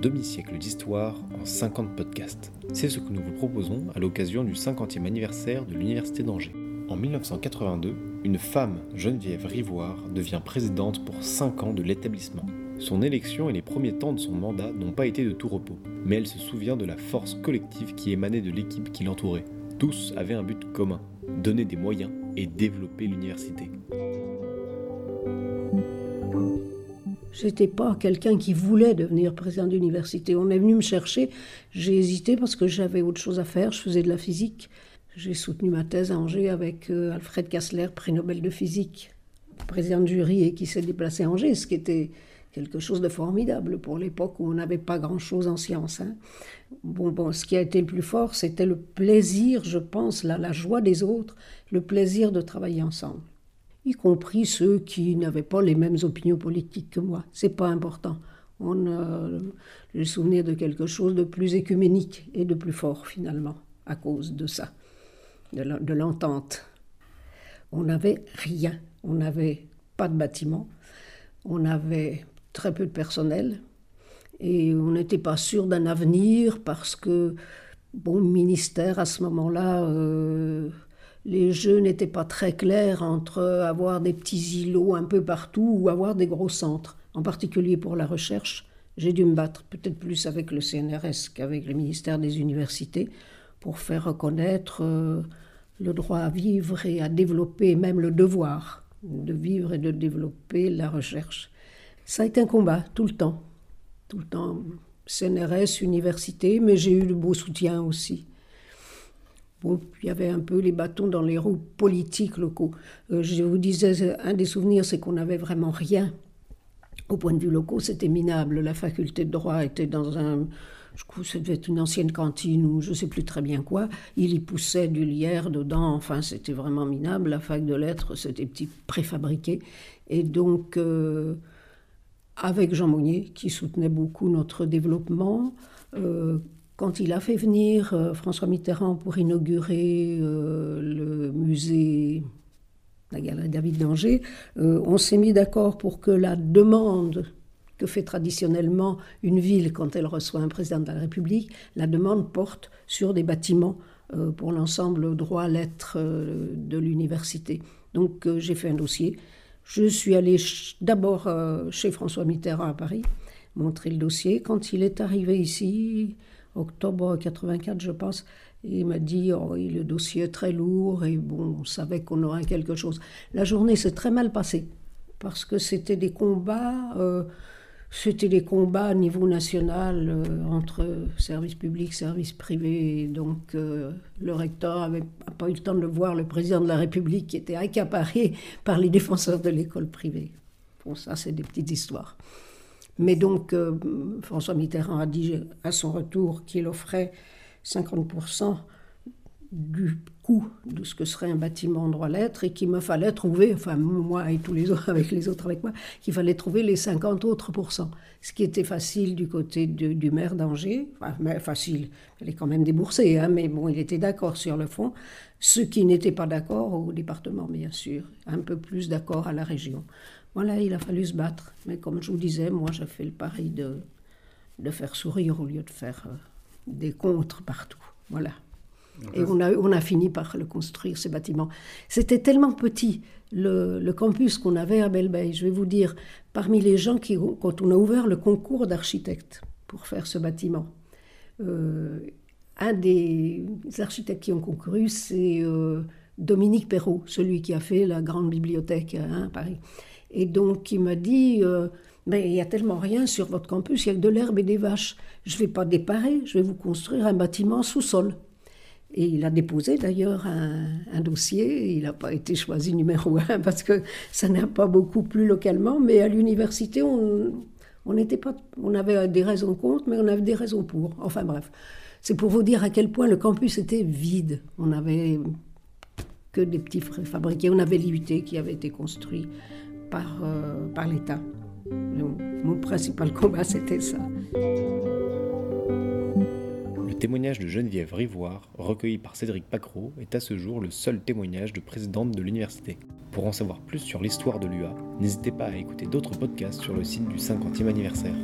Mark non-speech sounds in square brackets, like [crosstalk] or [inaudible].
demi-siècle d'histoire en 50 podcasts. C'est ce que nous vous proposons à l'occasion du 50e anniversaire de l'Université d'Angers. En 1982, une femme, Geneviève Rivoire, devient présidente pour 5 ans de l'établissement. Son élection et les premiers temps de son mandat n'ont pas été de tout repos, mais elle se souvient de la force collective qui émanait de l'équipe qui l'entourait. Tous avaient un but commun, donner des moyens et développer l'université. J'étais pas quelqu'un qui voulait devenir président d'université. On est venu me chercher. J'ai hésité parce que j'avais autre chose à faire. Je faisais de la physique. J'ai soutenu ma thèse à Angers avec euh, Alfred Kassler, prix Nobel de physique, président de jury et qui s'est déplacé à Angers, ce qui était quelque chose de formidable pour l'époque où on n'avait pas grand-chose en sciences. Hein. Bon, bon, ce qui a été le plus fort, c'était le plaisir, je pense, la, la joie des autres, le plaisir de travailler ensemble y compris ceux qui n'avaient pas les mêmes opinions politiques que moi. C'est pas important. On a le souvenir de quelque chose de plus écuménique et de plus fort finalement à cause de ça, de l'entente. On n'avait rien. On n'avait pas de bâtiment. On avait très peu de personnel et on n'était pas sûr d'un avenir parce que bon ministère à ce moment-là euh, les jeux n'étaient pas très clairs entre avoir des petits îlots un peu partout ou avoir des gros centres. En particulier pour la recherche, j'ai dû me battre peut-être plus avec le CNRS qu'avec le ministère des Universités pour faire reconnaître euh, le droit à vivre et à développer, même le devoir de vivre et de développer la recherche. Ça a été un combat tout le temps, tout le temps. CNRS, université, mais j'ai eu de beaux soutiens aussi. Il y avait un peu les bâtons dans les roues politiques locaux. Euh, je vous disais, un des souvenirs, c'est qu'on n'avait vraiment rien. Au point de vue locaux, c'était minable. La faculté de droit était dans un. Je crois que ça devait être une ancienne cantine ou je ne sais plus très bien quoi. Il y poussait du lierre dedans. Enfin, c'était vraiment minable. La fac de lettres, c'était petit préfabriqué. Et donc, euh, avec Jean Monnier, qui soutenait beaucoup notre développement, euh, quand il a fait venir euh, François Mitterrand pour inaugurer euh, le musée, la galerie David d'Angers, euh, on s'est mis d'accord pour que la demande que fait traditionnellement une ville quand elle reçoit un président de la République, la demande porte sur des bâtiments pour l'ensemble droit lettres de l'université. Donc j'ai fait un dossier. Je suis allé d'abord chez François Mitterrand à Paris, montrer le dossier. Quand il est arrivé ici, octobre 84, je pense. il m'a dit oh, le dossier est très lourd et bon, on savait qu'on aurait quelque chose. La journée s'est très mal passée parce que c'était des combats. Euh, c'était des combats à niveau national euh, entre services publics, services privés. Donc euh, le recteur n'avait pas eu le temps de voir le président de la République qui était accaparé [laughs] par les défenseurs de l'école privée. Bon, ça, c'est des petites histoires. Mais donc, euh, François Mitterrand a dit à son retour qu'il offrait 50% du coût de ce que serait un bâtiment droit lettres et qu'il me fallait trouver, enfin moi et tous les autres [laughs] avec les autres avec moi, qu'il fallait trouver les 50 autres pourcents. Ce qui était facile du côté du maire d'Angers, enfin facile, il est quand même déboursé, hein, mais bon, il était d'accord sur le fond. Ce qui n'était pas d'accord au département, bien sûr, un peu plus d'accord à la région. Voilà, il a fallu se battre. Mais comme je vous disais, moi, j'ai fait le pari de, de faire sourire au lieu de faire euh, des contres partout. Voilà. Et on a, fini par le construire, ce bâtiment. C'était tellement petit, le, campus qu'on avait à Belle-Bay. Je vais vous dire, parmi les gens qui, quand on a ouvert le concours d'architectes pour faire ce bâtiment, euh, un des architectes qui ont concouru, c'est euh, Dominique Perrault, celui qui a fait la grande bibliothèque hein, à Paris. Et donc, il m'a dit euh, Mais il y a tellement rien sur votre campus, il y a que de l'herbe et des vaches. Je ne vais pas déparer, je vais vous construire un bâtiment sous-sol. Et il a déposé d'ailleurs un, dossier. Il n'a pas été choisi numéro un [laughs] parce que ça n'a pas beaucoup plu localement. Mais à l'université, on, on, avait des raisons contre, mais on avait des raisons pour. Enfin bref, c'est pour vous dire à quel point le campus était vide. On n'avait que des petits fabriqués. On avait l'IUT qui avait été construit par, euh, par l'État. Mon principal combat, c'était ça. Le témoignage de Geneviève Rivoire, recueilli par Cédric Pacro, est à ce jour le seul témoignage de présidente de l'université. Pour en savoir plus sur l'histoire de l'UA, n'hésitez pas à écouter d'autres podcasts sur le site du 50e anniversaire.